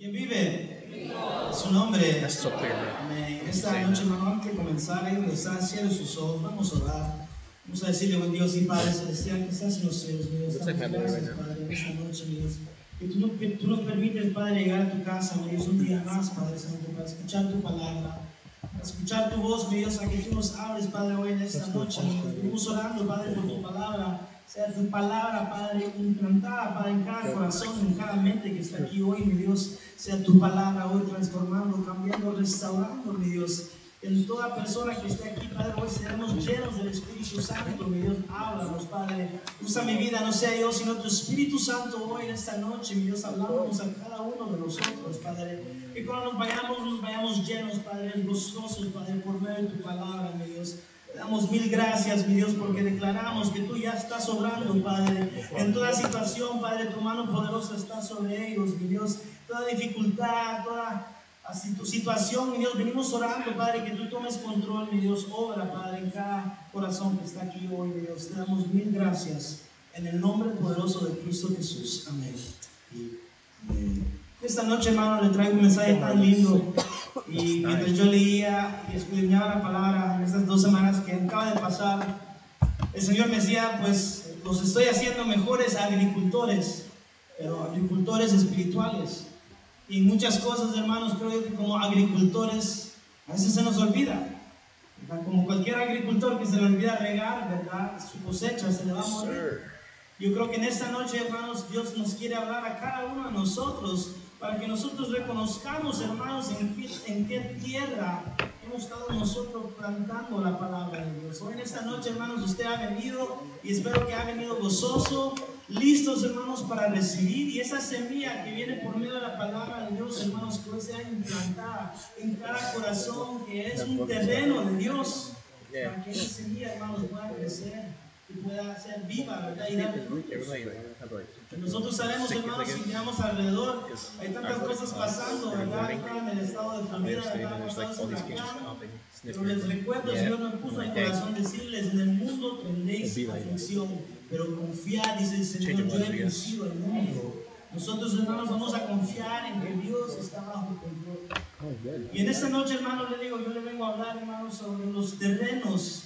¿Quién vive? Su nombre. Amén. Esta noche, hermano, antes de comenzar, ahí donde están, cierre sus ojos, vamos a orar. Vamos a decirle con Dios y Padre Celestial que estás en los cielos, mi Dios. Gracias, Padre, esta noche, mi Dios. Que tú, no- que tú nos permites, Padre, llegar a tu casa, mi Dios, un día más, Padre Santo, para escuchar tu palabra, para escuchar tu voz, mi Dios, a que tú nos hables, Padre, hoy en esta noche. Venimos orando, Padre, por tu palabra. Sea tu palabra, Padre, implantada, Padre, en cada corazón, en cada mente que está aquí hoy, mi Dios. Sea tu palabra hoy transformando, cambiando, restaurando, mi Dios. En toda persona que esté aquí, Padre, hoy seremos llenos del Espíritu Santo, mi Dios. Háblanos, Padre. Usa mi vida, no sea yo, sino tu Espíritu Santo hoy en esta noche, mi Dios, hablándonos a cada uno de nosotros, Padre. Que cuando nos vayamos, nos vayamos llenos, Padre, gozosos, Padre, por medio de tu palabra, mi Dios. Te damos mil gracias, mi Dios, porque declaramos que tú ya estás obrando, Padre. En toda situación, Padre, tu mano poderosa está sobre ellos, mi Dios. Toda dificultad, toda así, tu situación, mi Dios, venimos orando, Padre, que tú tomes control, mi Dios. Obra, Padre, en cada corazón que está aquí hoy, mi Dios. Te damos mil gracias. En el nombre poderoso de Cristo Jesús. Amén. Amén. Esta noche, hermano, le traigo un mensaje tan lindo. Y mientras yo leía y escudriñaba la palabra en estas dos semanas que acaba de pasar, el Señor me decía, pues los estoy haciendo mejores agricultores, pero agricultores espirituales. Y muchas cosas, hermanos, creo que como agricultores a veces se nos olvida. ¿verdad? Como cualquier agricultor que se le olvida regar, ¿verdad? Su cosecha se le va a morir. Yo creo que en esta noche, hermanos, Dios nos quiere hablar a cada uno de nosotros para que nosotros reconozcamos, hermanos, en qué, en qué tierra hemos estado nosotros plantando la palabra de Dios. Hoy en esta noche, hermanos, usted ha venido y espero que ha venido gozoso, listos, hermanos, para recibir. Y esa semilla que viene por medio de la palabra de Dios, hermanos, que hoy sea implantada en cada corazón, que es un terreno de Dios, para que esa semilla, hermanos, pueda crecer pueda ser viva, ¿verdad? Y. Nosotros sabemos, hermanos, si miramos alrededor, hay tantas cosas pasando, ¿verdad? En el estado de Florida, ¿verdad? Huracán. Pero les recuerdo, el Señor me puso en corazón decirles, en el mundo tendréis aflicción, pero confiad, dice el Señor, yo he vencido el mundo. Nosotros, hermanos, vamos a confiar en que Dios está bajo control. Y en esta noche, hermanos, le digo, yo le vengo a hablar, hermanos, sobre los terrenos.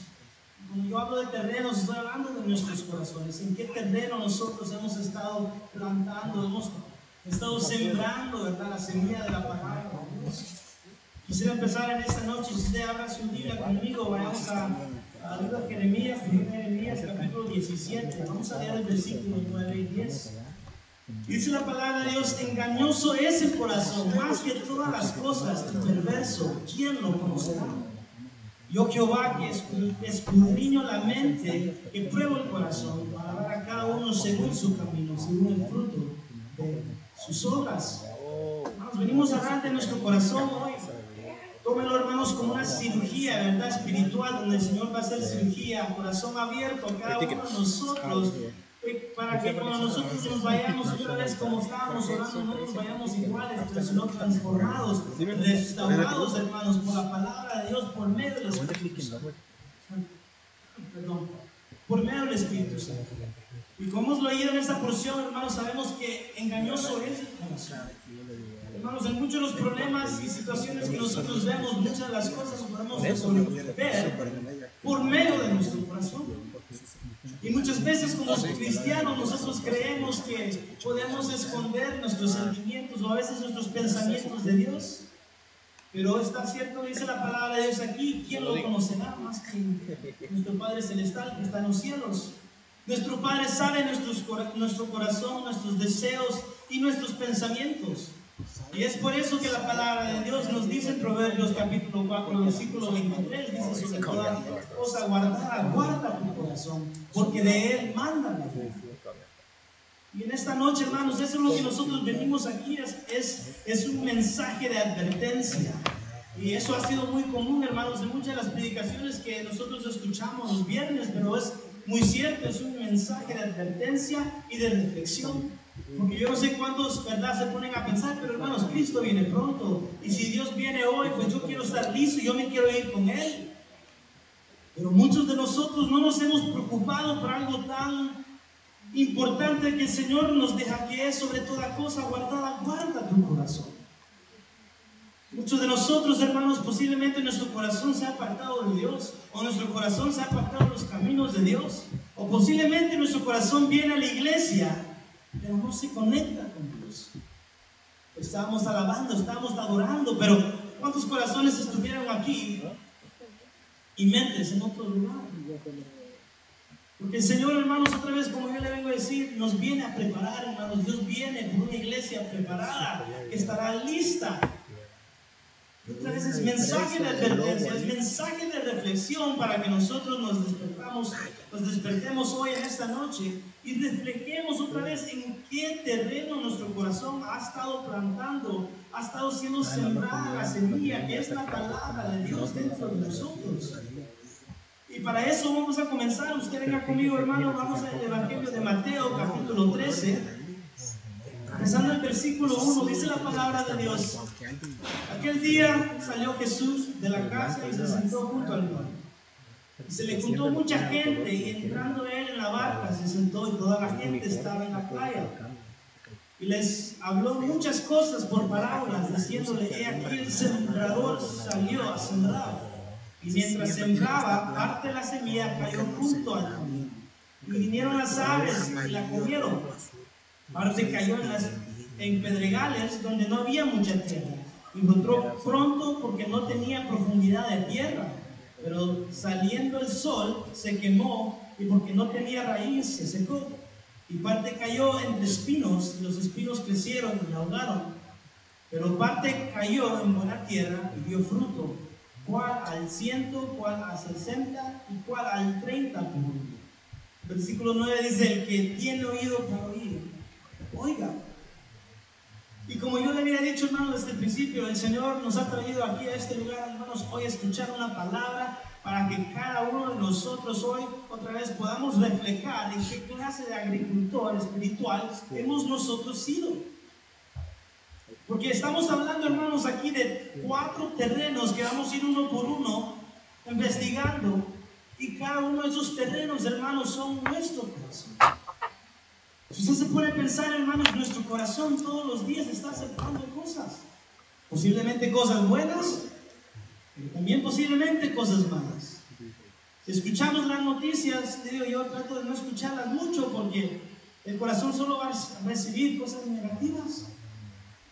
Cuando yo hablo de terrenos, estoy hablando de nuestros corazones. ¿En qué terreno nosotros hemos estado plantando, hemos estado sembrando, verdad, la semilla de la palabra? Quisiera empezar en esta noche, si usted abra su Biblia conmigo, vayamos a, a de Jeremías, Jeremías, capítulo 17. Vamos a leer el versículo 9 y 10. Dice la palabra de Dios, engañoso es el corazón, más que todas las cosas, y perverso, ¿quién lo conocerá? Yo Jehová que escu- escudriño la mente, que pruebo el corazón, para dar a cada uno según su camino, según el fruto de sus obras. Hermanos, venimos a hablar de nuestro corazón hoy. Tómenlo, hermanos, como una cirugía, ¿verdad? Espiritual, donde el Señor va a hacer cirugía, corazón abierto a cada uno de nosotros, para que cuando nosotros nos vayamos otra vez como estábamos orando, no nos vayamos iguales, pero sino transformados, restaurados, hermanos, por la palabra de Dios, por medio del Espíritu Santo. Perdón, por medio del Espíritu Santo. Y como hemos leído en esta porción, hermanos, sabemos que engañoso es el. Hermanos, en muchos de los problemas y situaciones que nosotros vemos, muchas de las cosas podemos resolver por medio de nuestro corazón. Y muchas veces como cristianos nosotros creemos que podemos esconder nuestros sentimientos o a veces nuestros pensamientos de Dios. Pero está cierto, dice la palabra de Dios aquí, ¿quién lo conocerá más que nuestro Padre Celestial que está en los cielos? Nuestro Padre sabe nuestros, nuestro corazón, nuestros deseos y nuestros pensamientos. Y es por eso que la palabra de Dios nos dice en Proverbios capítulo 4, versículo 23, dice sobre toda cosa guardada, guarda tu corazón, porque de él manda la fe. Y en esta noche, hermanos, eso es lo que nosotros venimos aquí, es, es, es un mensaje de advertencia. Y eso ha sido muy común, hermanos, en muchas de las predicaciones que nosotros escuchamos los viernes, pero es muy cierto, es un mensaje de advertencia y de reflexión. Porque yo no sé cuántos, ¿verdad?, se ponen a pensar, pero hermanos, Cristo viene pronto. Y si Dios viene hoy, pues yo quiero estar listo y yo me quiero ir con Él. Pero muchos de nosotros no nos hemos preocupado por algo tan importante que el Señor nos deja, que es sobre toda cosa guardada, guarda tu corazón. Muchos de nosotros, hermanos, posiblemente nuestro corazón se ha apartado de Dios, o nuestro corazón se ha apartado de los caminos de Dios, o posiblemente nuestro corazón viene a la iglesia, pero no se conecta con Dios. Estábamos alabando, estábamos adorando, pero ¿cuántos corazones estuvieron aquí y mentes en otro lugar? Porque el Señor, hermanos, otra vez, como yo le vengo a decir, nos viene a preparar, hermanos. Dios viene por una iglesia preparada, que estará lista vez es mensaje de advertencia, es mensaje de reflexión para que nosotros nos despertamos, nos despertemos hoy en esta noche y reflejemos otra vez en qué terreno nuestro corazón ha estado plantando, ha estado siendo sembrada la semilla que es la palabra de Dios dentro de nosotros. Y para eso vamos a comenzar. Usted venga conmigo, hermano. Vamos al Evangelio de Mateo, capítulo 13. Empezando el versículo 1, dice la palabra de Dios. Aquel día salió Jesús de la casa y se sentó junto al mar. Y se le juntó mucha gente y entrando él en la barca se sentó y toda la gente estaba en la playa. Y les habló muchas cosas por parábolas, diciéndole, he aquí el sembrador salió a sembrar. Y mientras sembraba, parte de la semilla cayó junto al camino. Y vinieron las aves y la comieron. Parte cayó en, las, en pedregales donde no había mucha tierra. Y encontró pronto porque no tenía profundidad de tierra. Pero saliendo el sol se quemó y porque no tenía raíz se secó. Y parte cayó entre espinos y los espinos crecieron y ahogaron. Pero parte cayó en buena tierra y dio fruto, cual al ciento, cual al sesenta y cual al treinta por uno. Versículo 9 dice, el que tiene oído para oír, Oiga. Y como yo le había dicho, hermano, desde el principio, el Señor nos ha traído aquí a este lugar, hermanos, hoy a escuchar una palabra para que cada uno de nosotros hoy otra vez podamos reflejar en qué clase de agricultor espiritual hemos nosotros sido. Porque estamos hablando, hermanos, aquí de cuatro terrenos que vamos a ir uno por uno investigando. Y cada uno de esos terrenos, hermanos, son nuestros si usted se puede pensar, hermanos, nuestro corazón todos los días está aceptando cosas. Posiblemente cosas buenas, pero también posiblemente cosas malas. Si escuchamos las noticias, digo, yo trato de no escucharlas mucho porque el corazón solo va a recibir cosas negativas.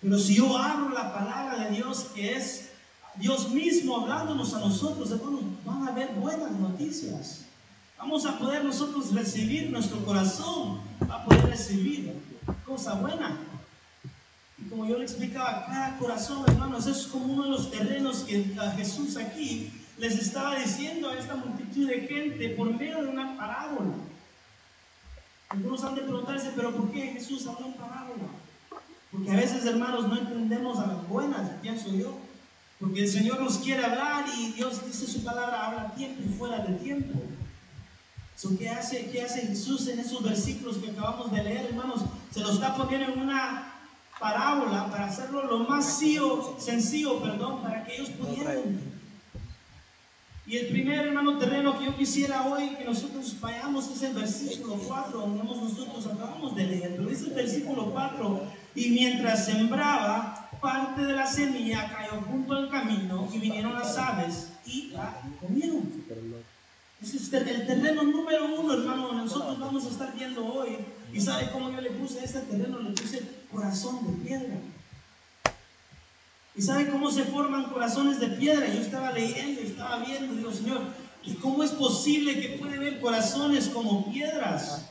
Pero si yo abro la palabra de Dios, que es Dios mismo hablándonos a nosotros, hermanos, van a haber buenas noticias. Vamos a poder nosotros recibir, nuestro corazón va a poder recibir cosa buena. Y como yo le explicaba, cada corazón, hermanos, es como uno de los terrenos que Jesús aquí les estaba diciendo a esta multitud de gente por medio de una parábola. Algunos han de preguntarse, pero ¿por qué Jesús habló en parábola? Porque a veces, hermanos, no entendemos a las buenas, pienso yo. Porque el Señor nos quiere hablar y Dios dice su palabra, habla tiempo y fuera de tiempo. ¿Qué, hace, ¿Qué hace Jesús en esos versículos que acabamos de leer, hermanos? Se lo está poniendo en una parábola para hacerlo lo más sencillo, perdón, para que ellos pudieran y el primer hermano terreno que yo quisiera hoy que nosotros vayamos es el versículo 4, donde nosotros acabamos de leer. Pero dice el versículo 4, y mientras sembraba, parte de la semilla cayó junto al camino y vinieron las aves y la comieron. El terreno número uno, hermano, nosotros vamos a estar viendo hoy. ¿Y sabe cómo yo le puse a este terreno? Le puse corazón de piedra. ¿Y sabe cómo se forman corazones de piedra? Yo estaba leyendo, estaba viendo, digo, Señor, ¿y cómo es posible que puede haber corazones como piedras?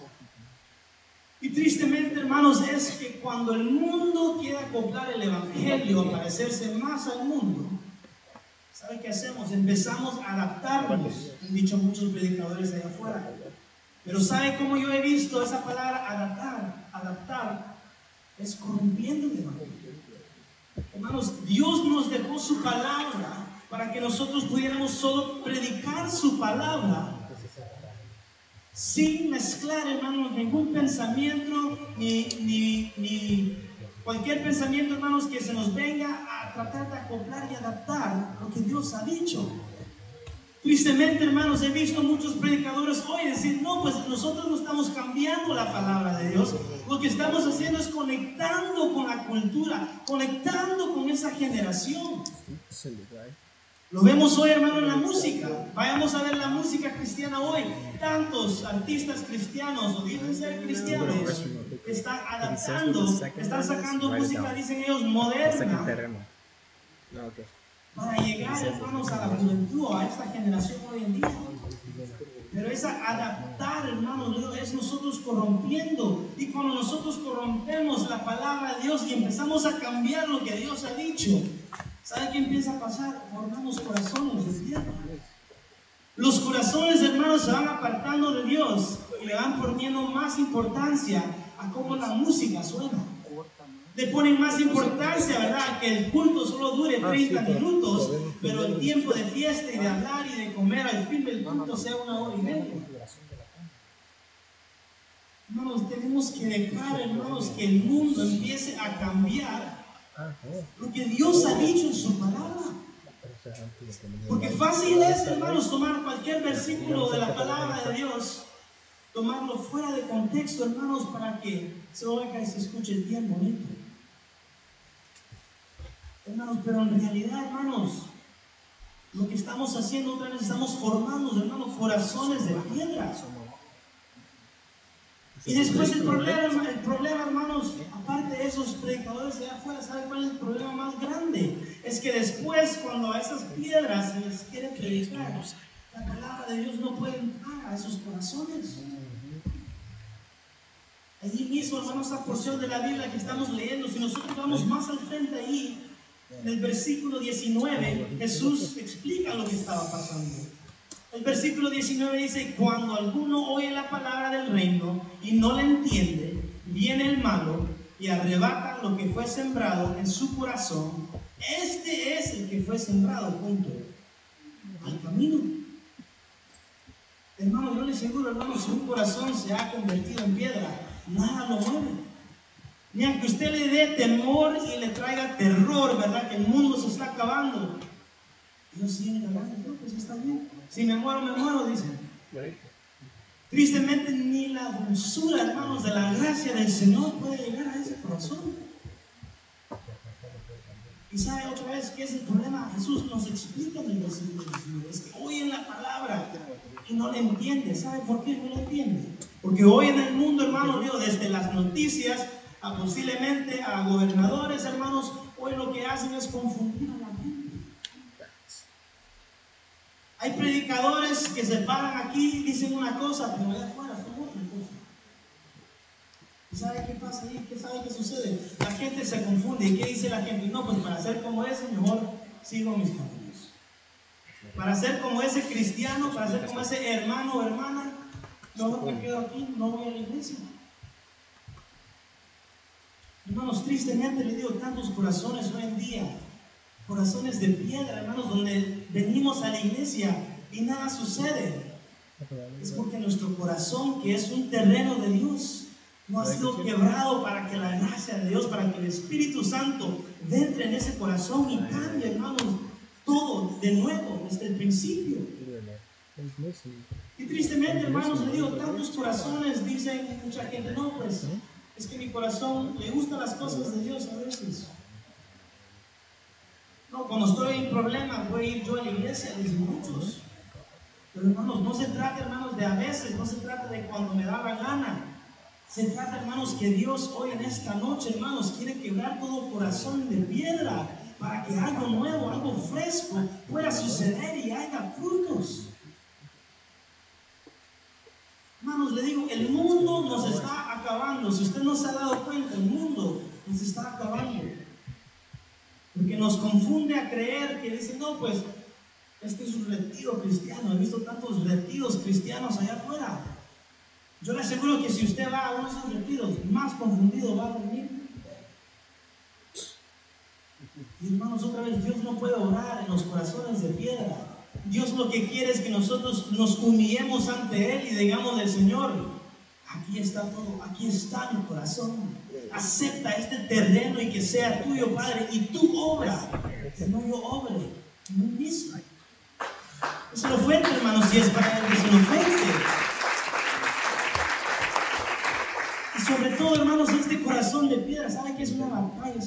Y tristemente, hermanos, es que cuando el mundo quiere acoplar el Evangelio a parecerse más al mundo, ¿Sabe qué hacemos? Empezamos a adaptarnos. Han dicho muchos predicadores allá afuera. Pero ¿sabe cómo yo he visto esa palabra adaptar? Adaptar es corrompiendo el evangelio. Hermanos, Dios nos dejó su palabra para que nosotros pudiéramos solo predicar su palabra sin mezclar, hermanos, ningún pensamiento ni, ni, ni Cualquier pensamiento, hermanos, que se nos venga a tratar de acoplar y adaptar lo que Dios ha dicho. Tristemente, hermanos, he visto muchos predicadores hoy decir, no, pues nosotros no estamos cambiando la palabra de Dios. Lo que estamos haciendo es conectando con la cultura, conectando con esa generación. Lo vemos hoy, hermano, en la música. Vayamos a ver la música cristiana hoy. Tantos artistas cristianos o dicen ser cristianos están adaptando, están sacando música, dicen ellos, moderna para llegar, hermanos, a la juventud, a esta generación hoy en día. Pero esa adaptar, hermanos, es nosotros corrompiendo. Y cuando nosotros corrompemos la palabra de Dios y empezamos a cambiar lo que Dios ha dicho, ¿sabe qué empieza a pasar? Formamos corazones de tierra. Los corazones, hermanos, se van apartando de Dios y le van poniendo más importancia a cómo la música suena. Le ponen más importancia, ¿verdad? Que el culto solo dure 30 ah, minutos, pero el tiempo de fiesta y de hablar y de comer al fin del culto sea una hora y media. Hermanos, tenemos que dejar, hermanos, que el mundo empiece a cambiar lo que Dios ha dicho en su palabra. Porque fácil es, hermanos, tomar cualquier versículo de la palabra. de Dios, tomarlo fuera de contexto, hermanos, para que se oiga y se escuche bien bonito. Hermanos, pero en realidad, hermanos, lo que estamos haciendo otra vez, estamos formando, hermanos, corazones de piedra. Y después el problema, el problema, hermanos, aparte de esos predicadores de afuera, ¿saben cuál es el problema más grande? Es que después, cuando a esas piedras se les quiere predicar, la palabra de Dios no puede entrar a esos corazones. Allí mismo, hermanos, esa porción de la Biblia que estamos leyendo, si nosotros vamos más al frente ahí, en el versículo 19, Jesús explica lo que estaba pasando. El versículo 19 dice, cuando alguno oye la palabra del reino y no la entiende, viene el malo y arrebata lo que fue sembrado en su corazón. Este es el que fue sembrado junto al camino. Hermano, yo le aseguro, hermano, si un corazón se ha convertido en piedra, nada lo mueve. Ni aunque usted le dé temor y le traiga terror, ¿verdad? Que el mundo se está acabando. Dios sigue hablando, pues está bien. Si me muero, me muero, dice. Tristemente, ni la dulzura, hermanos, de la gracia del Señor puede llegar a ese corazón. Y sabe otra vez que es el problema. Jesús nos explica en el versículo Es que oyen la palabra y no la entiende. ¿Sabe por qué no la entiende? Porque hoy en el mundo, hermano, Dios, desde las noticias a posiblemente a gobernadores, hermanos, hoy lo que hacen es confundir a la gente. Hay predicadores que se paran aquí y dicen una cosa, pero allá afuera son otra cosa. ¿Y sabe qué pasa ahí? ¿Qué sabe qué sucede? La gente se confunde. ¿Y qué dice la gente? No, pues para ser como ese, mejor sigo mis caminos. Para ser como ese cristiano, para ser como ese hermano o hermana, yo me quedo aquí, no voy a la iglesia. Hermanos, tristemente le digo tantos corazones hoy en día, corazones de piedra, hermanos, donde venimos a la iglesia y nada sucede. Es porque nuestro corazón, que es un terreno de Dios, no ha sido quebrado para que la gracia de Dios, para que el Espíritu Santo entre en ese corazón y cambie, hermanos, todo de nuevo, desde el principio. Y tristemente, hermanos, le digo, tantos corazones dicen mucha gente, no, pues es que mi corazón le gustan las cosas de Dios a veces. No, cuando estoy en problemas voy a ir yo a la iglesia, dicen muchos. Pero hermanos, no se trata, hermanos, de a veces, no se trata de cuando me da la gana. Se trata, hermanos, que Dios hoy en esta noche, hermanos, quiere quebrar todo corazón de piedra para que algo nuevo, algo fresco pueda suceder y haya frutos. Hermanos, le digo, el mundo nos está acabando. Si usted no se ha dado cuenta, el mundo nos está acabando. Porque nos confunde a creer que dicen, no, pues, este es un retiro cristiano. He visto tantos retiros cristianos allá afuera. Yo le aseguro que si usted va a uno de esos retiros, más confundido va a dormir. Y hermanos, otra vez, Dios no puede orar en los corazones de piedra. Dios lo que quiere es que nosotros nos humillemos ante Él y digamos del Señor, aquí está todo, aquí está mi corazón. Acepta este terreno y que sea tuyo, Padre, y tu obra, no yo obre, no mismo. Es lo fuerte, hermanos, si es para él, es lo fuerte. Y sobre todo, hermanos, este corazón de piedra, ¿sabe que es una batalla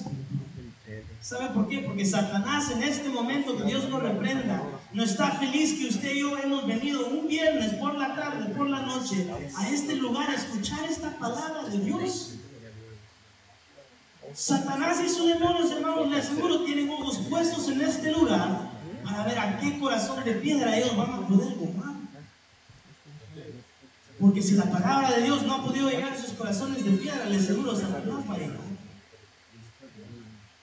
¿Sabe por qué? Porque Satanás en este momento que Dios lo reprenda, no está feliz que usted y yo hemos venido un viernes por la tarde, por la noche, a este lugar a escuchar esta palabra de Dios. Satanás y sus demonios, hermanos, le aseguro, tienen ojos puestos en este lugar para ver a qué corazón de piedra ellos van a poder tomar. Porque si la palabra de Dios no ha podido llegar a sus corazones de piedra, le aseguro, Satanás va a llegar.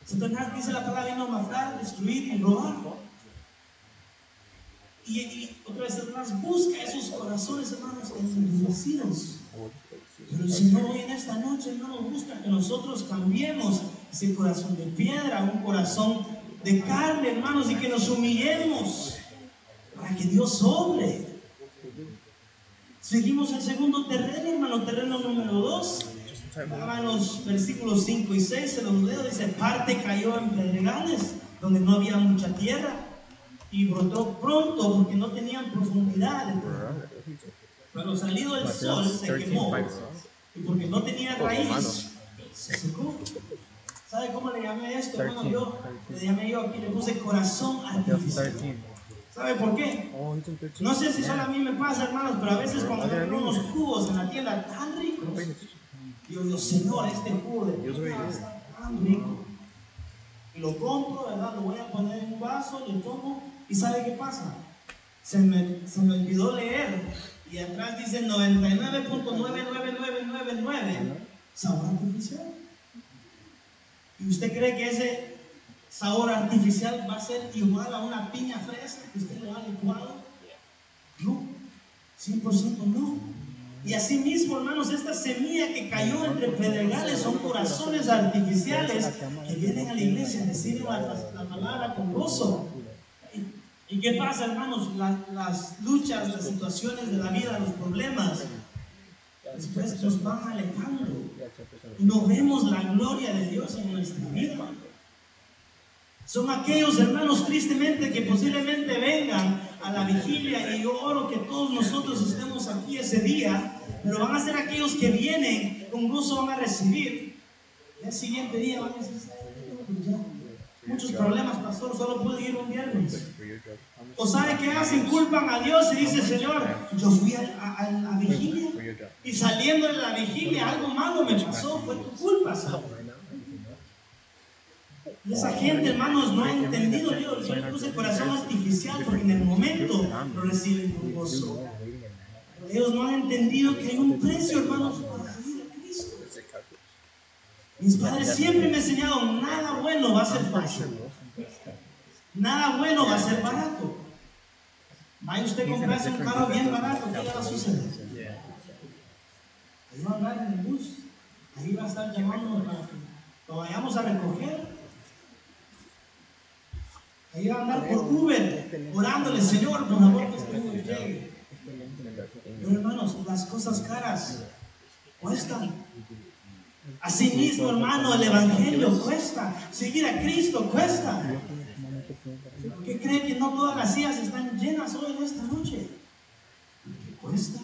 Satanás dice la palabra vino a matar, destruir y robar. Y, otra vez Satanás busca esos corazones, hermanos, endurecidos. Pero el Señor hoy en esta noche, hermanos, busca que nosotros cambiemos ese corazón de piedra un corazón de carne, hermanos, y que nos humillemos para que Dios obre. Seguimos el segundo terreno, hermano, terreno número dos. Estaban los versículos 5 y 6, se los leo, dice, parte cayó en pedregales, donde no había mucha tierra, y brotó pronto porque no tenían profundidad. Pero salido el sol se quemó, y porque no tenía raíz, se secó. ¿Sabe cómo le llamé esto? Bueno, yo le llamé yo aquí, le puse corazón artificial. ¿Sabe por qué? No sé si solo a mí me pasa, hermanos, pero a veces cuando veo unos jugos en la tienda tan ricos, yo digo, Señor, este jugo de está tan rico. Y lo compro, ¿verdad? Lo voy a poner en un vaso, lo tomo, y ¿sabe qué pasa? Se me, se me olvidó leer, y atrás dice 99.99999 sabor artificial. ¿Y usted cree que ese sabor artificial va a ser igual a una piña fresca que usted lo ha licuado? No, 100% no. Y así mismo, hermanos, esta semilla que cayó entre pedregales son corazones artificiales que vienen a la iglesia a decir la, palabra con gozo. ¿Y qué pasa, hermanos? las luchas, las situaciones de la vida, los problemas, después nos van alejando. Y no vemos la gloria de Dios en nuestra vida. Son aquellos hermanos tristemente que posiblemente vengan a la vigilia y yo oro que todos nosotros estemos aquí ese día, pero van a ser aquellos que vienen con gozo, van a recibir. El siguiente día van a decir, muchos problemas, pastor, solo pude ir un viernes. O sabe que hacen, culpan a Dios y dice, Señor, yo fui a, la vigilia y saliendo de la vigilia algo malo me pasó, fue tu culpa, Y esa gente, hermanos, no ha entendido Dios. Yo le puse corazón artificial porque en el momento lo reciben con gozo. ellos no han entendido que hay un precio, hermanos, para vida de Cristo. Mis padres siempre me enseñaron, nada bueno va a ser fácil. Nada bueno va a ser barato. Vaya usted a comprarse un carro bien barato, ¿qué le va a suceder? Ahí va a andar en el bus, ahí va a estar llamándonos para que lo vayamos a recoger. Ahí va a andar por Uber, orándole, Señor, por favor, que este Uber llegue. Pero hermanos, las cosas caras cuestan. Asimismo, hermano, el Evangelio cuesta. Seguir a Cristo cuesta. ¿Qué cree que no todas las sillas están llenas hoy en esta noche? ¿Qué cuesta?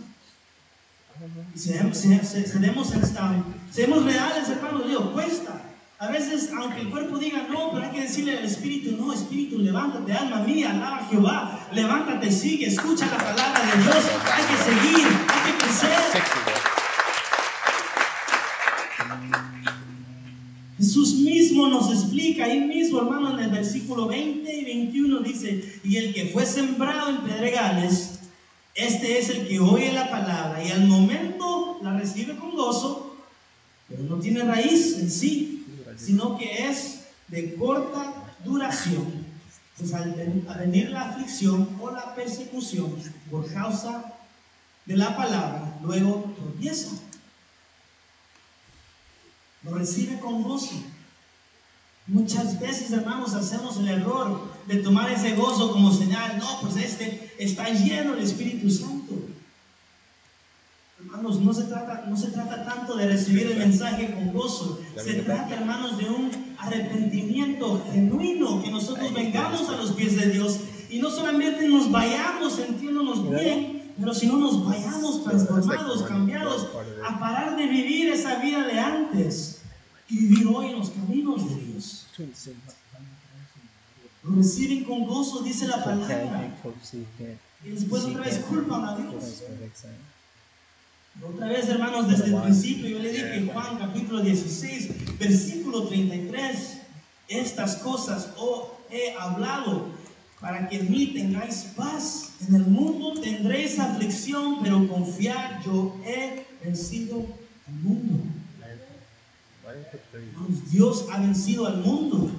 Y seamos, seamos reales, hermanos, digo, cuesta. A veces, aunque el cuerpo diga no, pero hay que decirle al espíritu, no, espíritu, levántate, alma mía, alaba a Jehová, levántate, sigue, escucha la palabra de Dios, hay que seguir, hay que crecer. Jesús mismo nos explica ahí mismo, hermano, en el versículo 20 y 21 dice, y el que fue sembrado en pedregales, este es el que oye la palabra y al momento la recibe con gozo, pero no tiene raíz en sí, sino que es de corta duración. Pues al venir la aflicción o la persecución por causa de la palabra, luego tropieza lo recibe con gozo. Muchas veces, hermanos, hacemos el error de tomar ese gozo como señal. No, pues este está lleno del Espíritu Santo. Hermanos, no se trata, no se trata tanto de recibir el mensaje con gozo. Se trata, hermanos, de un arrepentimiento genuino, que nosotros vengamos a los pies de Dios Y no solamente nos vayamos sintiéndonos bien, pero si no nos vayamos transformados, cambiados, a parar de vivir esa vida de antes y vivir hoy en los caminos de Dios. Lo reciben con gozo, dice la palabra. Y después otra vez culpan a Dios. Otra vez, hermanos, desde el principio yo le dije en Juan capítulo 16, versículo 33, estas cosas os he hablado para que en mí tengáis paz. En el mundo tendréis aflicción, pero confiad, yo he vencido al mundo. Dios ha vencido al mundo.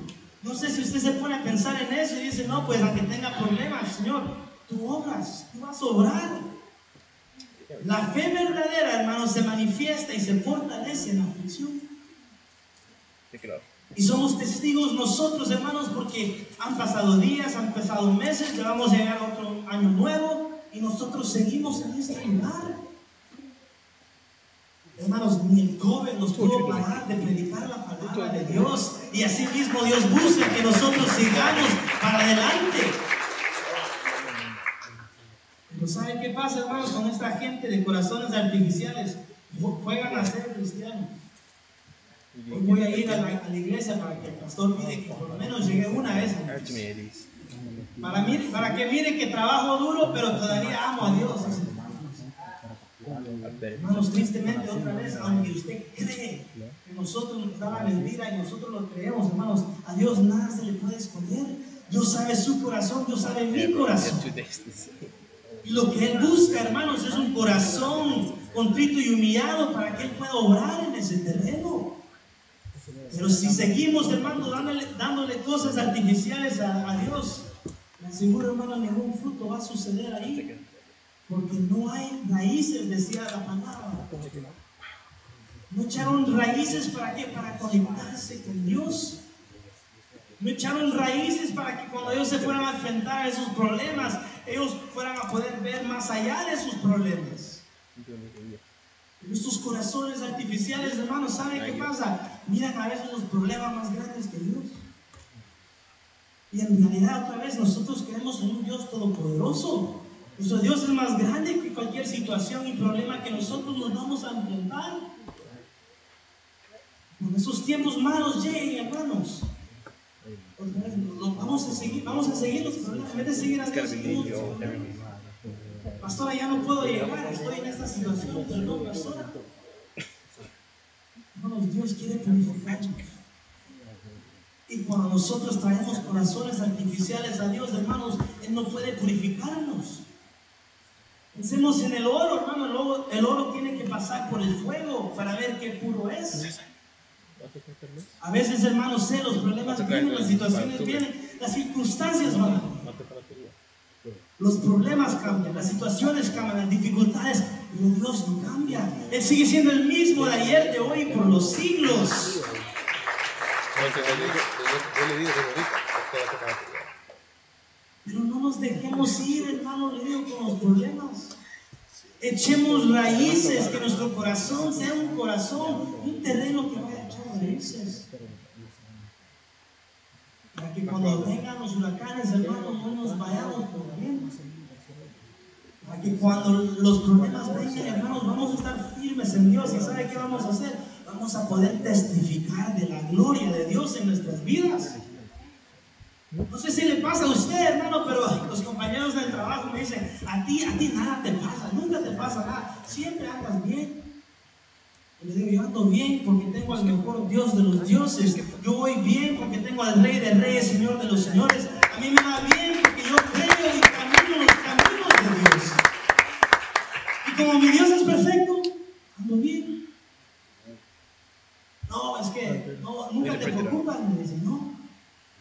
No sé si usted se pone a pensar en eso y dice, no, pues aunque tenga problemas, Señor, tú obras, tú vas a obrar. La fe verdadera, hermano, se manifiesta y se fortalece en la aflicción. Y somos testigos nosotros, hermanos, porque han pasado días, han pasado meses, ya vamos a llegar a otro año nuevo y nosotros seguimos en este lugar. Hermanos, ni el COVID nos pudo parar de predicar la palabra de Dios. Y así mismo Dios busca que nosotros sigamos para adelante. Pero ¿saben qué pasa, hermanos, con esta gente de corazones artificiales? Juegan a ser cristianos. Hoy voy a ir a la, iglesia para que el pastor pide que por lo menos llegue una vez Para, mí, para que mire que trabajo duro, pero todavía amo a Dios. Hermanos, tristemente otra vez, aunque usted cree que nosotros nos da la mentira y nosotros lo creemos, hermanos, a Dios nada se le puede esconder. Dios sabe su corazón, Dios sabe mi corazón. Lo que Él busca, hermanos, es un corazón contrito y humillado para que Él pueda obrar en ese terreno. Pero si seguimos, hermano, dándole, dándole cosas artificiales a, Dios, le aseguro, hermano, ningún fruto va a suceder ahí. Porque no hay raíces, decía la palabra. No echaron raíces para qué? Para conectarse con Dios. No echaron raíces para que cuando ellos se fueran a enfrentar a esos problemas, ellos fueran a poder ver más allá de sus problemas. Estos corazones artificiales, hermanos, ¿saben qué pasa? Miran a veces los problemas más grandes que Dios. Y en realidad, otra vez, nosotros creemos en un Dios todopoderoso. Nuestro Dios es más grande que cualquier situación y problema que nosotros nos vamos a enfrentar. Cuando esos tiempos malos lleguen, hermanos, vamos a seguir, vamos a seguir los problemas. En vez de seguir Pastora, ya no puedo llegar, estoy en esta situación, perdón, pastora. Hermanos, Dios quiere purificarnos. Y cuando nosotros traemos corazones artificiales a Dios, hermanos, Él no puede purificarnos. Pensemos en el oro, hermano. El oro, el oro tiene que pasar por el fuego para ver qué puro es. A veces, hermanos, sé, los problemas vienen, las situaciones vienen, las circunstancias van. Los problemas cambian, las situaciones cambian, las dificultades, pero Dios no cambia. Él sigue siendo el mismo de ayer, de hoy, por los siglos. Pero no nos dejemos ir, hermano, le digo, con los problemas. Echemos raíces, que nuestro corazón sea un corazón, un terreno que Para que cuando vengan los huracanes, hermano, no nos vayamos por bien. Para que cuando los problemas vengan, hermanos, vamos a estar firmes en Dios. ¿Y sabe qué vamos a hacer? Vamos a poder testificar de la gloria de Dios en nuestras vidas. No sé si le pasa a usted, hermano, pero los compañeros del trabajo me dicen, a ti, a ti nada te pasa, nunca te pasa nada, siempre andas bien. Le digo, yo ando bien porque tengo al mejor Dios de los dioses. Yo voy bien porque tengo al Rey de Reyes, Señor de los Señores. A mí me va bien porque yo creo y camino los caminos de Dios. Y como mi Dios es perfecto, ando bien. No, es que nunca te preocupas, me dice, no.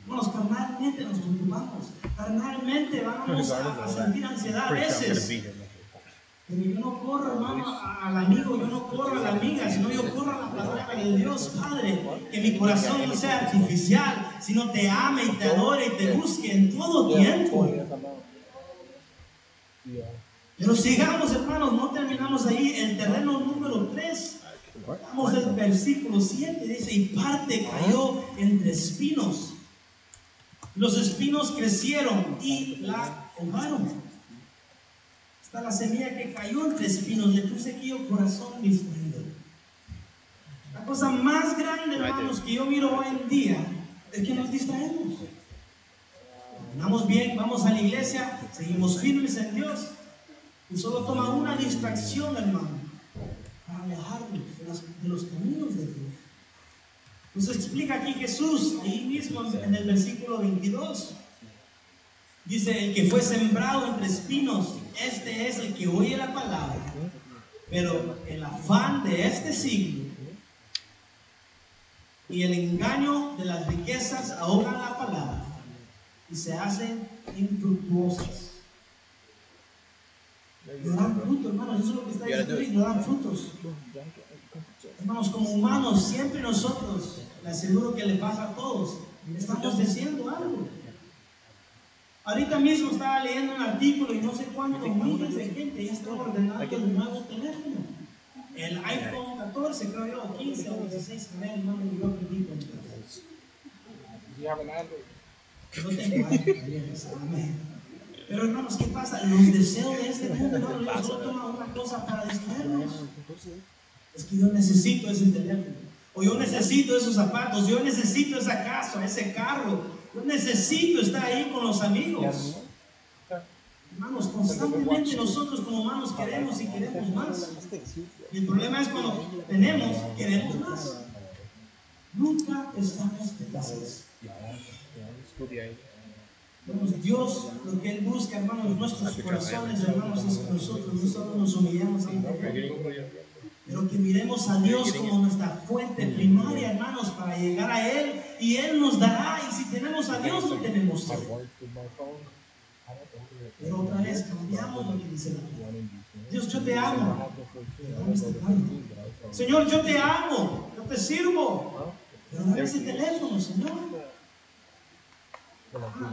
Bueno, carnalmente nos preocupamos. Carnalmente vamos a, sentir ansiedad a veces. Pero yo no corro, hermano, al amigo, yo no corro a la amiga, sino yo corro a la palabra de Dios, Padre. Que mi corazón no sea artificial, sino te ame y te adore y te busque en todo tiempo. Pero sigamos, hermanos, no terminamos ahí. El terreno número 3. Vamos al versículo 7, dice, y parte cayó entre espinos Los espinos crecieron y la ahogaron. Está la semilla que cayó entre espinos. Le puse aquí el corazón distraído. La cosa más grande, hermanos, que yo miro hoy en día es que nos distraemos. Vamos bien, vamos a la iglesia, seguimos firmes en Dios. Y solo toma una distracción, hermano, para alejarnos de los, caminos de Dios. Nos explica aquí Jesús, ahí mismo en el versículo 22. Dice, el que fue sembrado entre espinos, este es el que oye la palabra, pero el afán de este siglo y el engaño de las riquezas ahogan la palabra y se hacen infructuosas. No dan frutos, hermanos, eso es lo que está diciendo no dan frutos. Hermanos, como humanos, siempre nosotros, le aseguro que le pasa a todos, estamos diciendo algo. Ahorita mismo estaba leyendo un artículo y no sé cuántos miles de gente ya está ordenando el nuevo teléfono. El iPhone 14, creo yo, o 15 o 16, a ver, yo aprendí con no tengo Pero hermanos, ¿qué pasa? Los deseos de este mundo, hermano, solo toma una cosa para distraernos. Es que yo necesito ese teléfono. O yo necesito esos zapatos. Yo necesito esa casa, ese carro. Yo necesito estar ahí con los amigos. Hermanos, constantemente nosotros como humanos queremos y queremos más. Y el problema es cuando tenemos, queremos más. Nunca estamos felices. Dios, lo que Él busca, hermanos, nuestros corazones, hermanos, es que nosotros no solo nos humillamos pero que miremos a Dios como nuestra fuente primaria, hermanos, para llegar a Él y Él nos dará. Y si tenemos a Dios, no tenemos. Pero otra vez cambiamos lo que dice la palabra. Dios, yo te amo. Señor, yo te amo. Yo te sirvo. Pero dame ese teléfono, Señor.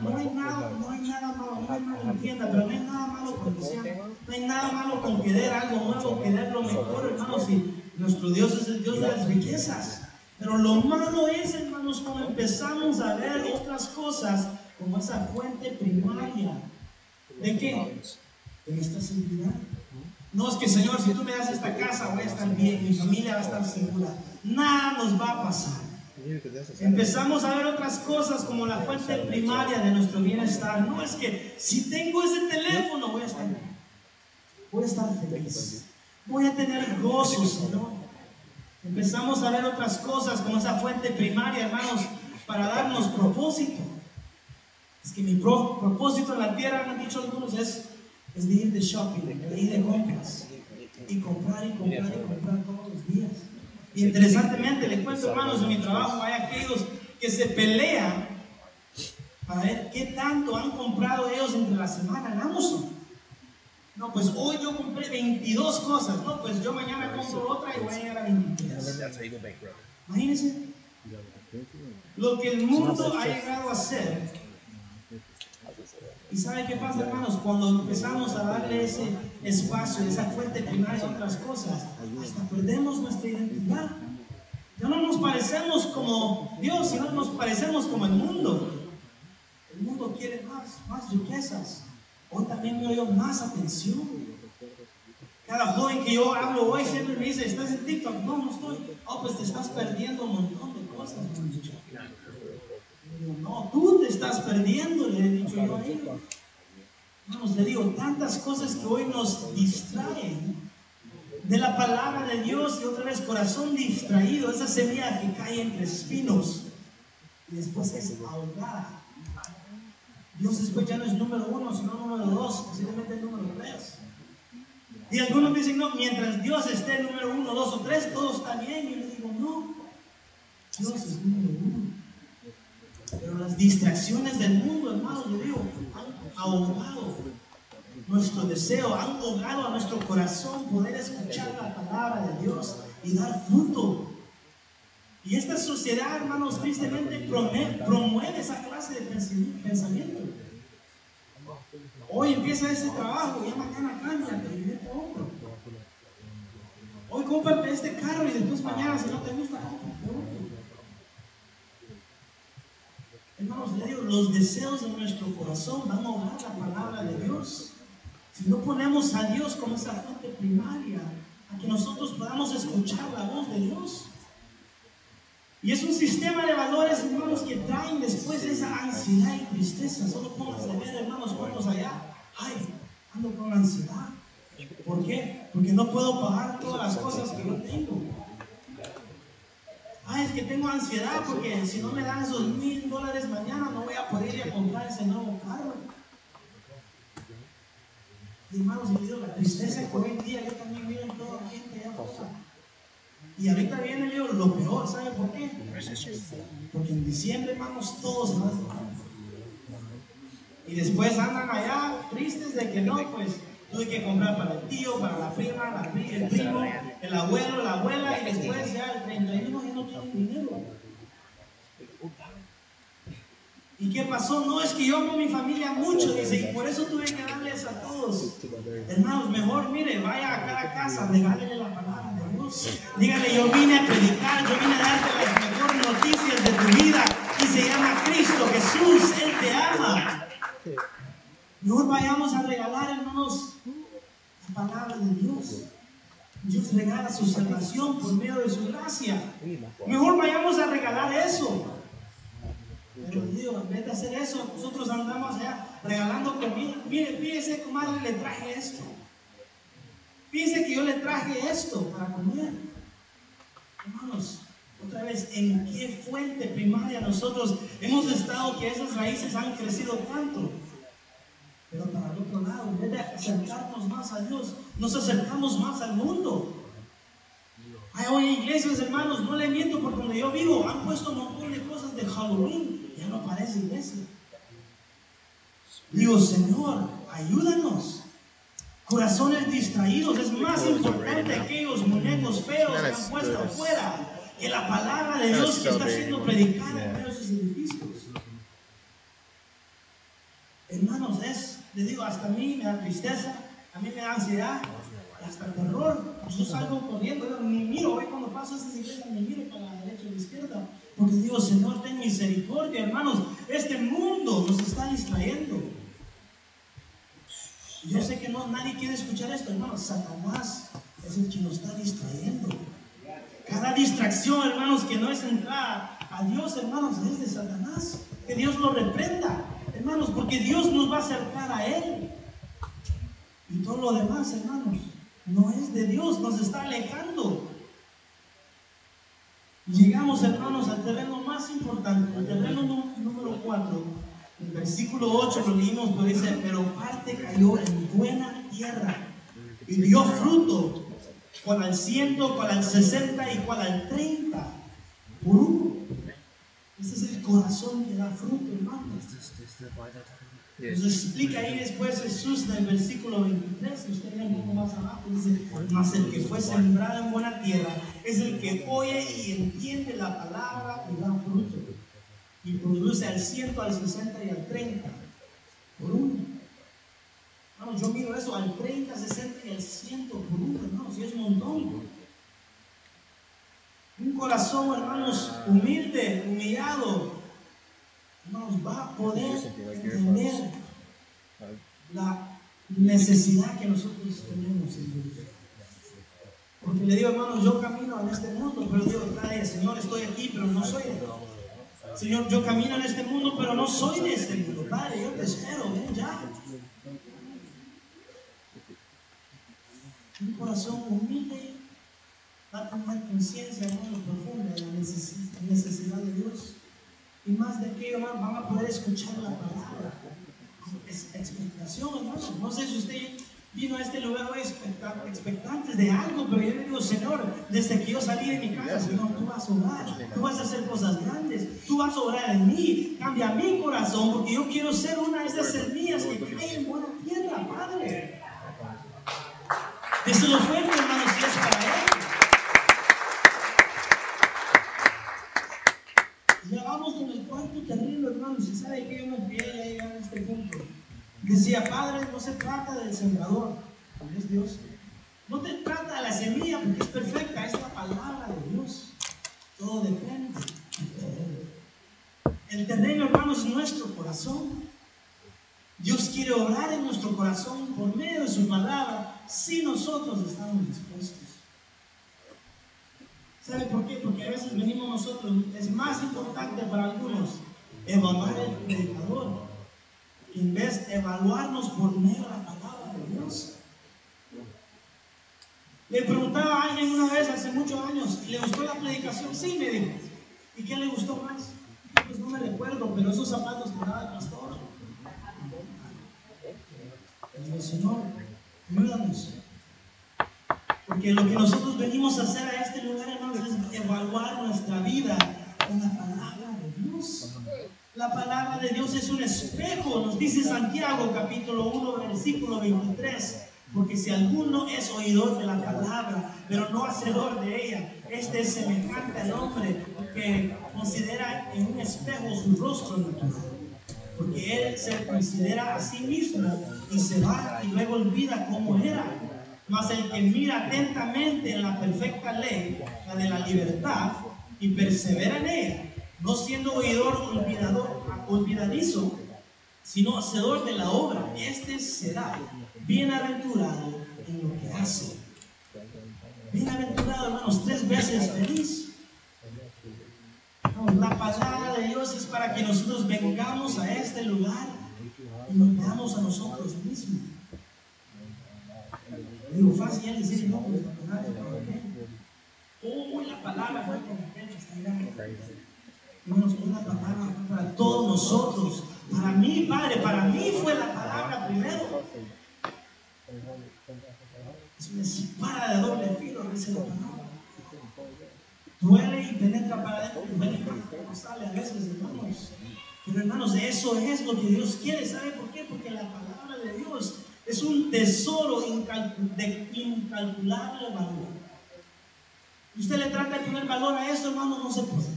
No hay nada, no hay nada malo, no hay malo entienda, pero no hay nada malo con que no hay nada malo con querer algo nuevo, querer lo mejor, hermanos, si nuestro Dios es el Dios de las riquezas. Pero lo malo es, hermanos, cuando empezamos a ver otras cosas como esa fuente primaria. ¿De qué? De nuestra seguridad. No es que, Señor, si tú me das esta casa, voy a estar bien, mi familia va a estar segura. Nada nos va a pasar. Empezamos a ver otras cosas como la fuente primaria de nuestro bienestar. No es que si tengo ese teléfono voy a estar, voy a estar feliz. Voy a tener gozo. Empezamos a ver otras cosas como esa fuente primaria, hermanos, para darnos propósito. Es que mi propósito en la tierra, han dicho algunos, es, es de ir de shopping, de ir de compras. Y comprar y comprar y comprar todos los días. Interesantemente, les cuento, hermanos, en mi trabajo hay aquellos que se pelean para ver qué tanto han comprado ellos entre la semana. En Amazon. No, pues hoy yo compré 22 cosas. No, pues yo mañana compro otra y voy a llegar a 23. Imagínense lo que el mundo ha llegado a hacer ¿Y sabe qué pasa, hermanos? Cuando empezamos a darle ese espacio, esa fuente primaria a otras cosas, hasta perdemos nuestra identidad. Ya no nos parecemos como Dios, sino nos parecemos como el mundo. El mundo quiere más, más riquezas. Hoy también me oigo más atención. Cada joven que yo hablo hoy siempre me dice, ¿estás en TikTok? No, no estoy. Oh, pues te estás perdiendo un montón de cosas, me No, tú te estás perdiendo, le he dicho yo a. Vamos, le digo, tantas cosas que hoy nos distraen de la palabra de Dios y otra vez corazón distraído, esa semilla que cae entre espinos y después es ahogada. Dios después ya no es número uno, sino número dos, posiblemente número tres. Y algunos dicen, no, mientras Dios esté número uno, dos o tres, todo está bien. Yo le digo, no, Dios es número uno. Pero las distracciones del mundo, hermanos, le digo, han ahogado nuestro deseo, han ahogado a nuestro corazón poder escuchar la palabra de Dios y dar fruto. Y esta sociedad, hermanos, tristemente promueve esa clase de pensamiento. Hoy empieza ese trabajo, ya mañana cambia, te otro. Hoy cómprate este carro y después mañana, si no te gusta, los deseos de nuestro corazón van a obrar la palabra de Dios. Si no ponemos a Dios como esa fuente primaria, a que nosotros podamos escuchar la voz de Dios. Y es un sistema de valores, hermanos, que traen después esa ansiedad y tristeza. Solo pónganse a ver, hermanos, cuántos allá. Ay, ando con ansiedad. ¿Por qué? Porque no puedo pagar todas las cosas que yo tengo. Ay, es que tengo ansiedad porque si no me dan esos mil dólares mañana no voy a poder ir a comprar ese nuevo carro. Y hermanos, la tristeza que hoy en día yo también veo en toda la gente. Y ahorita viene yo lo peor, ¿sabe por qué? Porque en diciembre, hermanos, todos se van Y después andan allá tristes de que no, pues tuve que comprar para el tío, para la prima, la, el primo, el abuelo, la abuela, y después ya el 31 ya no tienen dinero. ¿Y qué pasó? No, es que yo amo a mi familia mucho, dice, y por eso tuve que darles a todos. Hermanos, mejor, mire, vaya a cada casa, regálenle la palabra de Dios. Dígale, yo vine a predicar, yo vine a darte las mejores noticias de tu vida, y se llama Cristo Jesús, Él te ama. Mejor vayamos a regalar, hermanos, la palabra de Dios. Dios regala su salvación por medio de su gracia. Mejor vayamos a regalar eso. Pero Dios, en vez de hacer eso, nosotros andamos allá regalando comida. Mire, fíjese, comadre, le traje esto. Fíjese que yo le traje esto para comer. Hermanos, otra vez, ¿en qué fuente primaria nosotros hemos estado que esas raíces han crecido tanto? Pero para el otro lado, en vez de acercarnos más a Dios, nos acercamos más al mundo. Hay hoy iglesias, hermanos, no le miento por donde yo vivo, han puesto un montón de cosas de Halloween, ya no parece iglesia. Digo, Señor, ayúdanos. Corazones distraídos, es más importante aquellos muñecos feos que han puesto afuera que la palabra de Dios que está siendo predicada en esos edificios. Hermanos, es, le digo, hasta a mí me da tristeza, a mí me da ansiedad, hasta terror. Yo salgo corriendo, yo ni miro, hoy cuando paso esas iglesias ni miro para la derecha o la izquierda, porque digo, Señor, ten misericordia, hermanos, este mundo nos está distrayendo. Yo sé que no, nadie quiere escuchar esto, hermanos, Satanás es el que nos está distrayendo. Cada distracción, hermanos, que no es entrar a Dios, hermanos, es de Satanás. Que Dios lo reprenda, hermanos, porque Dios nos va a acercar a Él. Y todo lo demás, hermanos, no es de Dios, nos está alejando. Llegamos, hermanos, al terreno más importante, al terreno número 4. El versículo 8 lo leímos, pero dice, pero parte cayó en buena tierra y dio fruto, cual al ciento, cual al sesenta y cual al treinta, por uno. Ese es el corazón que da fruto, hermanos. Nos explica ahí después Jesús en el versículo 23, usted ve un poco más abajo, dice, mas el que fue sembrado en buena tierra es el que oye y entiende la palabra y da fruto. Y produce al ciento, al 60 y al 30 por uno. Hermanos, yo miro eso al 30, 60 y al 100 por uno, hermanos, y es un montón. Un corazón, hermanos, humilde, humillado, nos va a poder entender la necesidad que nosotros tenemos en Dios. Porque le digo, hermanos, yo camino en este mundo, pero digo, Señor, estoy aquí, pero no soy de Señor, yo camino en este mundo, pero no soy de este mundo. Padre, yo te espero, ven ya. Un corazón humilde va a tomar conciencia, hermano, profunda de la necesidad de Dios. Y más de aquello, hermano, van a poder escuchar la palabra. Es expectación, hermano. No sé si usted vino a este lugar hoy expectante de algo, pero yo le digo, Señor, desde que yo salí de mi casa, Señor, tú vas a orar, tú vas a hacer cosas grandes, tú vas a orar en mí, cambia mi corazón, porque yo quiero ser una de esas semillas que caen en buena tierra, Padre. Eso lo fuerte, hermano, si es para Él. Ya vamos con el cuarto terrible, hermanos. Y sabe que yo me fui a llegar a este punto. Decía, Padre, no se trata del sembrador, es Dios. No te trata de la semilla porque es perfecta, es la palabra de Dios. Todo depende del terreno. El terreno, hermanos, Dios quiere obrar en nuestro corazón por medio de su palabra si nosotros estamos dispuestos. ¿Sabe por qué? Porque a veces venimos nosotros, es más importante para algunos evaluar el predicador en vez de evaluarnos por medio de la palabra de Dios. Le preguntaba a alguien una vez hace muchos años, ¿le gustó la predicación? Sí, me dijo. ¿Y qué le gustó más? Pues no me recuerdo, pero esos zapatos que daba el pastor. Le Señor, ayúdanos. Porque lo que nosotros venimos a hacer a este lugar, hermanos, es evaluar nuestra vida con la palabra de Dios. La palabra de Dios es un espejo, dice Santiago capítulo 1, versículo 23. Porque si alguno es oidor de la palabra, pero no hacedor de ella, este es semejante al hombre que considera en un espejo su rostro natural. Porque él se considera a sí mismo y se va y luego olvida cómo era. Mas el que mira atentamente en la perfecta ley, la de la libertad, y persevera en ella, no siendo oidor olvidador, olvidadizo, sino hacedor de la obra, este será bienaventurado en lo que hace. Bienaventurado, hermanos, tres veces feliz. la palabra de Dios es para que nosotros vengamos a este lugar y nos veamos a nosotros mismos. Digo, fácil decir, no, pues la palabra Oh, la palabra fue para aquel que está Hermanos, una palabra para todos nosotros. Para mí, Padre, para mí fue la palabra primero. Es una espada de doble filo, dice la palabra. Duele y penetra para adentro, duele y sale a veces, hermanos. Pero hermanos, eso es lo que Dios quiere. ¿Sabe por qué? Porque la palabra de Dios es un tesoro de incalculable valor. Usted le trata de poner valor a eso, hermano, no se puede.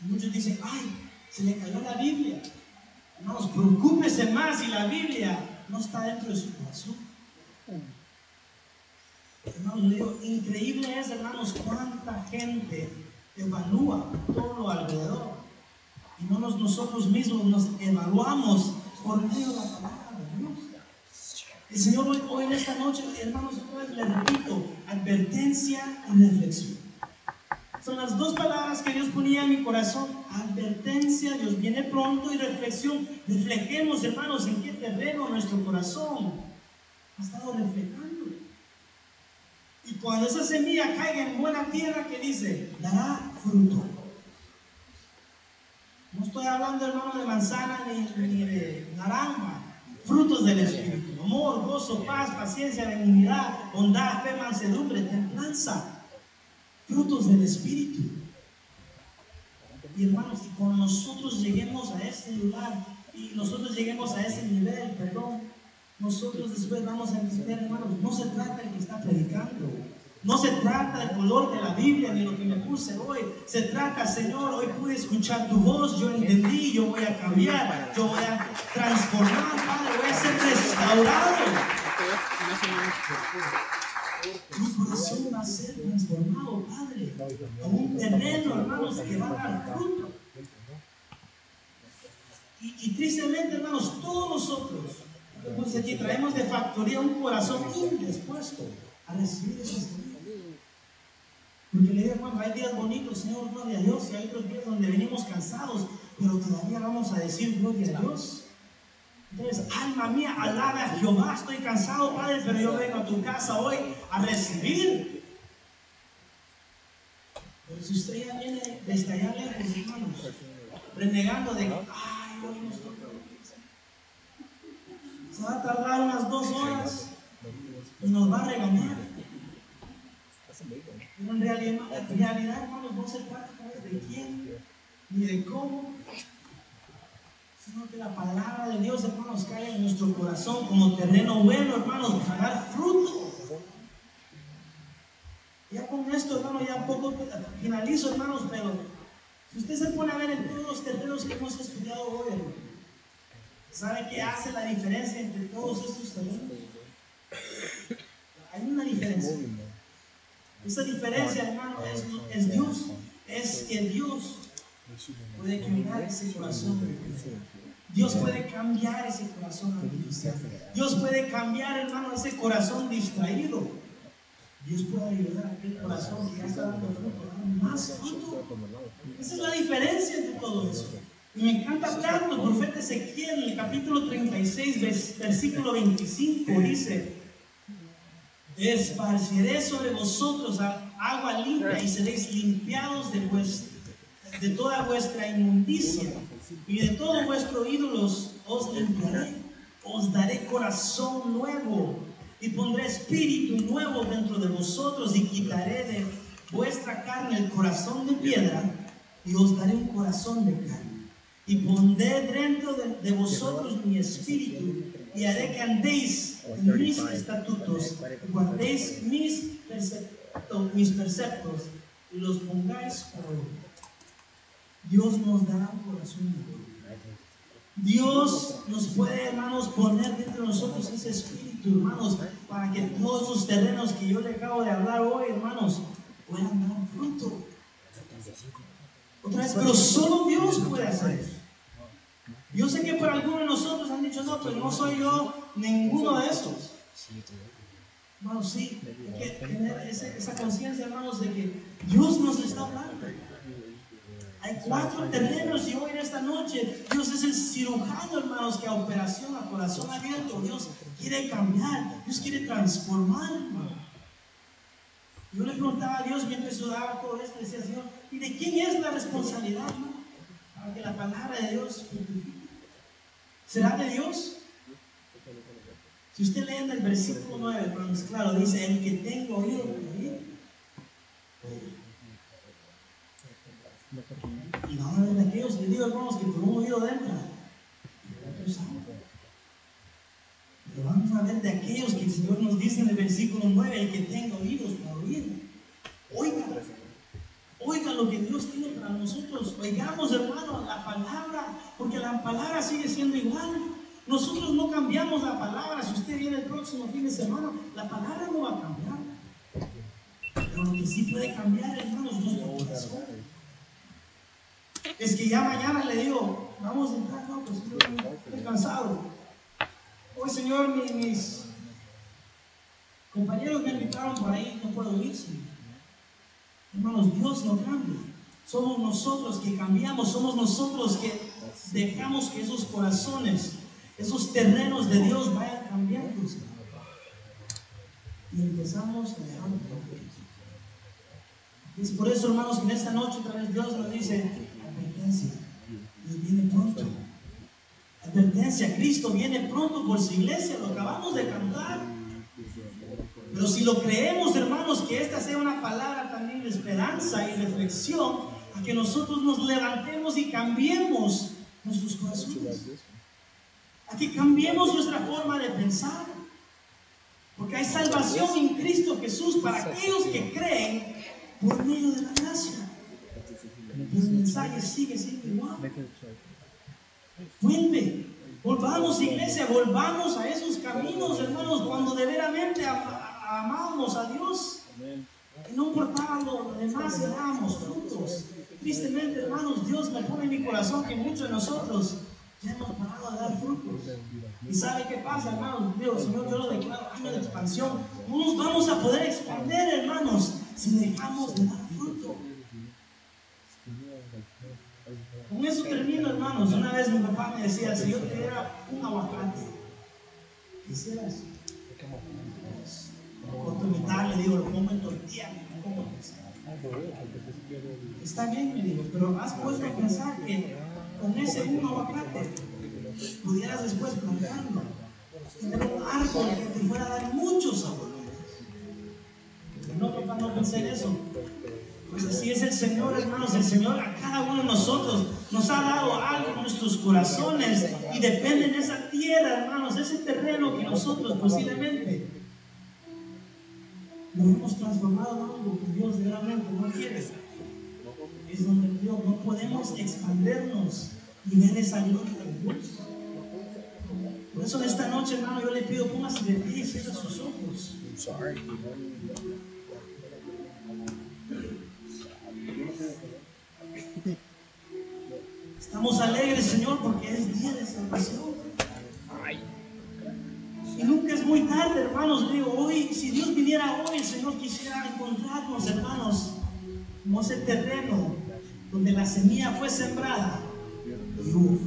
Muchos dicen, ay, se le cayó la Biblia. Hermanos, preocúpese más si la Biblia no está dentro de su corazón. Hermanos, digo, increíble es, hermanos, cuánta gente evalúa todo lo alrededor. Y no nosotros mismos nos evaluamos por medio de la palabra de Dios. El Señor hoy, hoy en esta noche, hermanos, le repito, advertencia y reflexión. Son las dos palabras que Dios ponía en mi corazón. Advertencia, Dios viene pronto y reflexión. Reflejemos, hermanos, en qué terreno nuestro corazón ha estado reflejando. Y cuando esa semilla caiga en buena tierra, que dice? Dará fruto. No estoy hablando, hermano, de manzana ni, de naranja. Frutos del Espíritu. Amor, gozo, paz, paciencia, benignidad, bondad, fe, mansedumbre, templanza frutos del Espíritu. Y hermanos, y cuando nosotros lleguemos a este lugar y nosotros lleguemos a ese nivel, perdón, nosotros después vamos a entender, hermanos, no se trata de que está predicando. No se trata del color de la Biblia ni lo que me puse hoy. Se trata, Señor, hoy pude escuchar tu voz, yo entendí, yo voy a cambiar, yo voy a transformar, Padre, voy a ser restaurado. Corazón va a ser transformado, Padre, a un terreno, hermanos, que va a dar fruto. Y, tristemente, hermanos, todos nosotros, pues aquí traemos de factoría un corazón indispuesto a recibir esas Porque le digo, bueno, hay días bonitos, Señor, gloria a Dios, y hay otros días donde venimos cansados, pero todavía vamos a decir gloria a Dios. Entonces, alma mía, alaba a Jehová, estoy cansado, Padre, pero yo vengo a tu casa hoy a recibir. Pero si usted ya viene desde allá lejos, hermanos, renegando de ay, hoy no estoy Se va a tardar unas dos horas y nos va a regañar. Pero en realidad, en realidad hermanos, no se trata de quién ni de cómo, sino que la palabra de Dios, hermanos, cae en nuestro corazón como terreno bueno, hermanos, para dar fruto. Ya con esto, hermano, ya poco finalizo, hermanos, pero si usted se pone a ver en todos los terrenos que hemos estudiado hoy, hermano, ¿sabe qué hace la diferencia entre todos estos terrenos? Hay una diferencia. Esa diferencia, hermano, es, es Dios. Es que Dios puede cambiar ese corazón. Dios puede cambiar ese corazón. Dios puede cambiar, hermano, ese corazón distraído. Dios puede ayudar a aquel corazón que ya está dando fruto, más fruto. Esa es la diferencia entre todo eso. Y me encanta tanto el profeta Ezequiel en el capítulo 36, versículo 25, dice, esparciré sobre vosotros agua limpia y seréis limpiados de, de toda vuestra inmundicia y de todos vuestros ídolos os limpiaré, os daré corazón nuevo y pondré espíritu nuevo dentro de vosotros y quitaré de vuestra carne el corazón de piedra y os daré un corazón de carne. Y pondré dentro de, vosotros mi espíritu y haré que andéis en mis estatutos guardéis mis preceptos, mis preceptos y los pongáis por Dios nos dará un corazón nuevo. Dios nos puede, hermanos, poner dentro de nosotros ese espíritu, hermanos, para que todos esos terrenos que yo le acabo de hablar hoy, hermanos, puedan dar fruto. Otra vez, pero solo Dios puede hacer eso. Yo sé que por algunos de nosotros han dicho, no, pues no soy yo ninguno de estos. Hermanos, sí, hay que tener esa conciencia, hermanos, de que Dios nos está hablando. Hay cuatro terrenos y hoy en esta noche Dios es el cirujano, hermanos, que a operación, a corazón abierto, Dios quiere cambiar, Dios quiere transformar, hermano. Yo le preguntaba a Dios mientras daba todo esto, decía, Señor, ¿y de quién es la responsabilidad, hermano? Para que la palabra de Dios ¿Será de Dios? Si usted lee en el versículo 9, claro, dice, el que tengo oído, y vamos a ver de aquellos que digo, hermanos, que por un oído dentro. Pero vamos a ver de aquellos que el Señor nos dice en el versículo 9, el que tenga oídos para oír. Oiga, oiga lo que Dios tiene para nosotros. Oigamos, hermano, la palabra, porque la palabra sigue siendo igual. Nosotros no cambiamos la palabra. Si usted viene el próximo fin de semana, la palabra no va a cambiar. Pero lo que sí puede cambiar, hermanos, es nuestro corazón es que ya mañana le digo, vamos a entrar, no, pues estoy cansado. Hoy, Señor, mis, compañeros me invitaron por ahí, no puedo ir, Hermanos, Dios no cambia. Somos nosotros que cambiamos, somos nosotros que dejamos que esos corazones, esos terrenos de Dios vayan cambiando. Y empezamos a dejar Es por eso, hermanos, que en esta noche otra vez Dios nos dice, advertencia. Viene pronto. Advertencia, Cristo viene pronto por su iglesia, lo acabamos de cantar. Pero si lo creemos, hermanos, que esta sea una palabra también de esperanza y reflexión, a que nosotros nos levantemos y cambiemos nuestros corazones. A que cambiemos nuestra forma de pensar. Porque hay salvación en Cristo Jesús para aquellos que creen por medio de la gracia mensaje sigue siendo igual. Vuelve. Volvamos, iglesia, volvamos a esos caminos, hermanos, cuando de veramente amamos a Dios. Y no importaba lo demás, dábamos frutos. Tristemente, hermanos, Dios me pone en mi corazón que muchos de nosotros ya hemos parado de dar frutos. ¿Y sabe qué pasa, hermanos? Dios, Señor, yo lo declaro año de expansión. No nos vamos a poder expandir, hermanos, si dejamos de dar fruto. Con eso termino, hermanos. Una vez mi papá me decía, si yo tuviera un aguacate, quisieras corto mitad, le digo, lo pongo en tortilla, Está bien, me digo, pero has puesto a pensar que con ese un aguacate pudieras después plantarlo, tener un árbol que te fuera a dar muchos sabores. No, papá, no pensé en eso. Pues así es el Señor, hermanos. El Señor a cada uno de nosotros nos ha dado algo en nuestros corazones y depende de esa tierra, hermanos, ese terreno que nosotros posiblemente lo hemos transformado en algo que Dios realmente no quiere. Es donde Dios no podemos expandernos y ver esa gloria de Dios. Por eso esta noche, hermano, yo le pido, póngase de pie y cierra sus ojos. Estamos alegres, Señor, porque es día de salvación. Y nunca es muy tarde, hermanos. Digo, hoy, si Dios viniera hoy, el Señor quisiera encontrarnos, hermanos, como ese terreno donde la semilla fue sembrada y hubo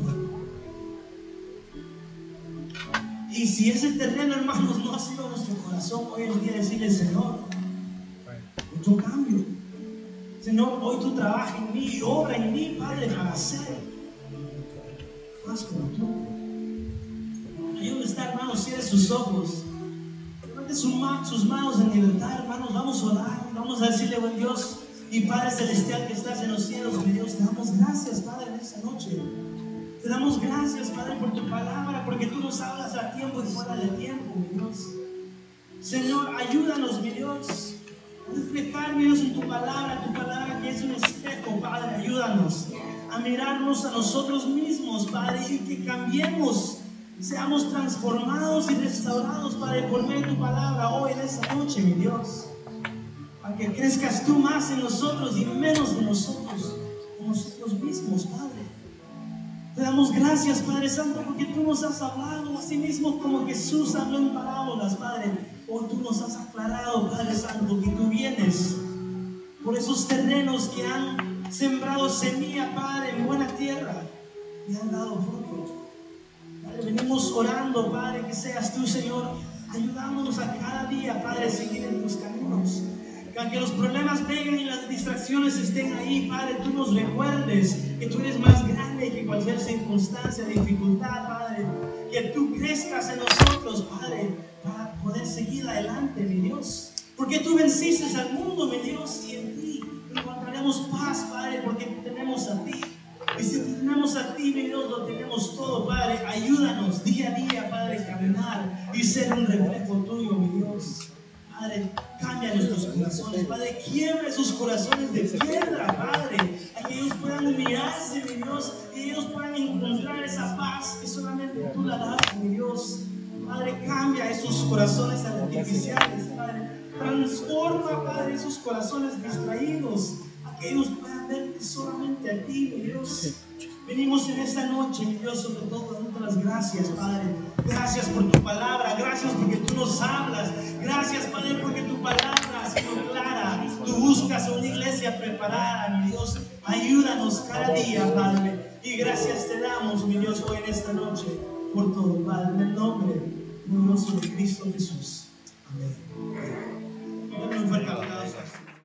Y si ese terreno, hermanos, no ha sido nuestro corazón, hoy es día de decirle, Señor, mucho cambio. Señor, hoy tú trabajas en mí y obra en mí, Padre, para hacer más como tú. Ahí donde está, hermanos, cierre sus ojos. Levante sus manos en libertad, hermanos. Vamos a orar. Vamos a decirle, buen Dios y Padre Celestial que estás en los cielos, mi Dios, te damos gracias, Padre, en esta noche. Te damos gracias, Padre, por tu palabra, porque tú nos hablas a tiempo y fuera de tiempo, mi Dios. Señor, ayúdanos, mi Dios, a reflejar, mi Dios, en tu palabra, tu palabra que es un espejo, Padre, ayúdanos a mirarnos a nosotros mismos, Padre, y que cambiemos, seamos transformados y restaurados, Padre, por medio de tu palabra hoy en esta noche, mi Dios. Para que crezcas tú más en nosotros y menos en nosotros, nosotros mismos, Padre. Te damos gracias, Padre Santo, porque tú nos has hablado así mismo como Jesús habló en parábolas, Padre. Hoy tú nos has aclarado, Padre Santo, que tú vienes por esos terrenos que han sembrado semilla, Padre, en buena tierra y han dado fruto. Padre, venimos orando, Padre, que seas tú, Señor, ayudándonos a cada día, Padre, a seguir en tus caminos que los problemas vengan y las distracciones estén ahí, Padre, tú nos recuerdes que tú eres más grande que cualquier circunstancia, dificultad, Padre. Que tú crezcas en nosotros, Padre, para poder seguir adelante, mi Dios. Porque tú venciste al mundo, mi Dios, y en ti encontraremos paz, Padre, porque tenemos a ti. Y si tenemos a ti, mi Dios, lo tenemos todo, Padre. Ayúdanos día a día, Padre, a caminar y ser un reflejo tuyo, mi Dios. Padre, cambia nuestros corazones, Padre, quiebra esos corazones de piedra, Padre, a que ellos puedan humillarse, mi Dios, que ellos puedan encontrar esa paz que solamente tú la das, mi Dios. Padre, cambia esos corazones artificiales, Padre. Transforma, Padre, esos corazones distraídos, que ellos puedan verte solamente a ti, mi Dios. Venimos en esta noche, mi Dios, sobre todo dándote las gracias, Padre. Gracias por tu palabra, gracias porque tú nos hablas. Gracias, Padre, porque tu palabra ha sido clara. Tú buscas una iglesia preparada, mi Dios. Ayúdanos cada día, Padre. Y gracias te damos, mi Dios, hoy en esta noche por todo, Padre, en el nombre poderoso de Cristo Jesús. Amén.